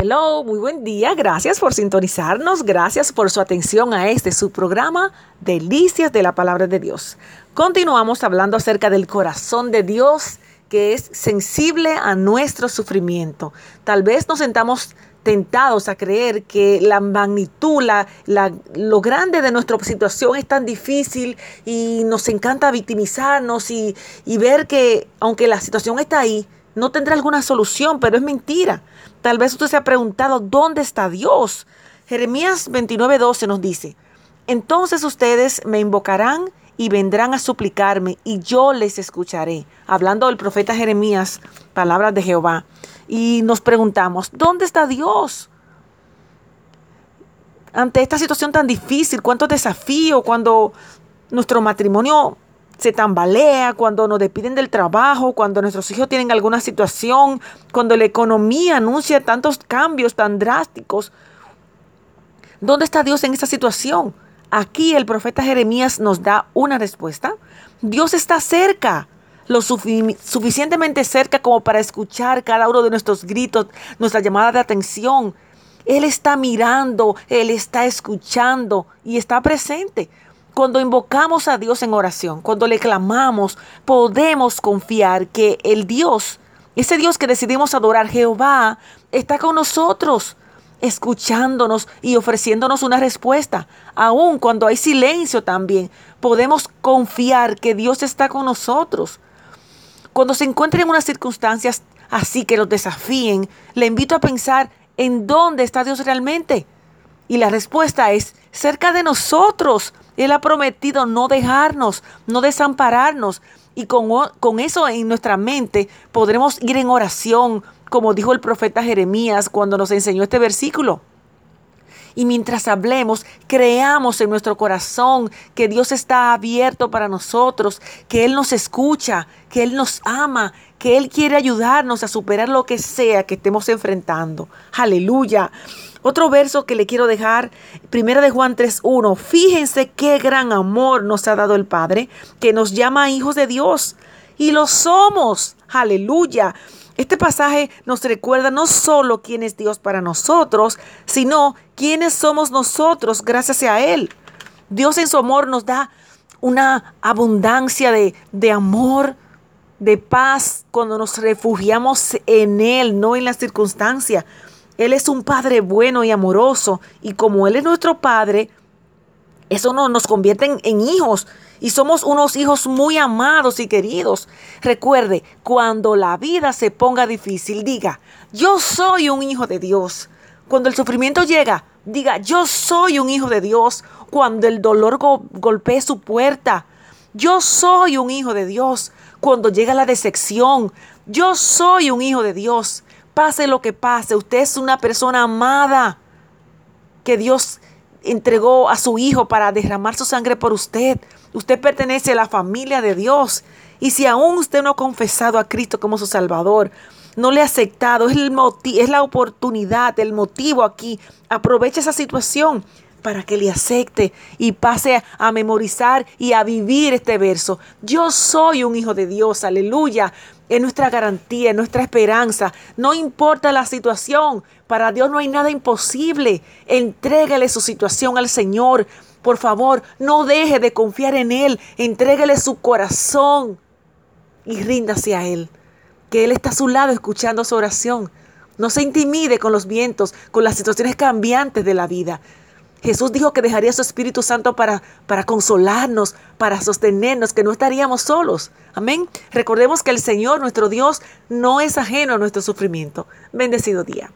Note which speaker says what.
Speaker 1: Hello, muy buen día. Gracias por sintonizarnos. Gracias por su atención a este su programa Delicias de la Palabra de Dios. Continuamos hablando acerca del corazón de Dios que es sensible a nuestro sufrimiento. Tal vez nos sentamos tentados a creer que la magnitud, la, lo grande de nuestra situación es tan difícil y nos encanta victimizarnos y, y ver que aunque la situación está ahí, no tendrá alguna solución, pero es mentira. Tal vez usted se ha preguntado, ¿dónde está Dios? Jeremías 29:12 nos dice, entonces ustedes me invocarán y vendrán a suplicarme y yo les escucharé. Hablando del profeta Jeremías, palabras de Jehová. Y nos preguntamos, ¿dónde está Dios? Ante esta situación tan difícil, cuántos desafíos, cuando nuestro matrimonio se tambalea, cuando nos despiden del trabajo, cuando nuestros hijos tienen alguna situación, cuando la economía anuncia tantos cambios tan drásticos. ¿Dónde está Dios en esa situación? Aquí el profeta Jeremías nos da una respuesta. Dios está cerca, lo suficientemente cerca como para escuchar cada uno de nuestros gritos, nuestra llamada de atención. Él está mirando, Él está escuchando y está presente. Cuando invocamos a Dios en oración, cuando le clamamos, podemos confiar que el Dios, ese Dios que decidimos adorar, Jehová, está con nosotros, escuchándonos y ofreciéndonos una respuesta. Aun cuando hay silencio también, podemos confiar que Dios está con nosotros. Cuando se encuentren en unas circunstancias así que los desafíen, le invito a pensar en dónde está Dios realmente. Y la respuesta es cerca de nosotros. Él ha prometido no dejarnos, no desampararnos. Y con, con, eso en nuestra mente podremos ir en oración, como dijo el profeta Jeremías cuando nos enseñó este versículo. Y mientras hablemos, creamos en nuestro corazón que Dios está abierto para nosotros, que Él nos escucha, que Él nos ama, que Él quiere ayudarnos a superar lo que sea que estemos enfrentando. Aleluya. Otro verso que le quiero dejar, primero de Juan 3.1. Fíjense qué gran amor nos ha dado el Padre, que nos llama hijos de Dios. Y lo somos. Aleluya. Este pasaje nos recuerda no solo quién es Dios para nosotros, sino quiénes somos nosotros gracias a Él. Dios en su amor nos da una abundancia de, de amor, de paz cuando nos refugiamos en Él, no en las circunstancias. Él es un Padre bueno y amoroso y como Él es nuestro Padre, eso no, nos convierte en, en hijos y somos unos hijos muy amados y queridos. Recuerde, cuando la vida se ponga difícil, diga, yo soy un hijo de Dios. Cuando el sufrimiento llega, diga, yo soy un hijo de Dios. Cuando el dolor golpee su puerta, yo soy un hijo de Dios. Cuando llega la decepción, yo soy un hijo de Dios pase lo que pase, usted es una persona amada que Dios entregó a su Hijo para derramar su sangre por usted. Usted pertenece a la familia de Dios. Y si aún usted no ha confesado a Cristo como su Salvador, no le ha aceptado, es, el es la oportunidad, el motivo aquí. Aproveche esa situación para que le acepte y pase a memorizar y a vivir este verso. Yo soy un hijo de Dios, aleluya. Es nuestra garantía, es nuestra esperanza. No importa la situación, para Dios no hay nada imposible. Entrégale su situación al Señor. Por favor, no deje de confiar en Él. Entrégale su corazón y ríndase a Él. Que Él está a su lado escuchando su oración. No se intimide con los vientos, con las situaciones cambiantes de la vida. Jesús dijo que dejaría su Espíritu Santo para, para consolarnos, para sostenernos, que no estaríamos solos. Amén. Recordemos que el Señor, nuestro Dios, no es ajeno a nuestro sufrimiento. Bendecido día.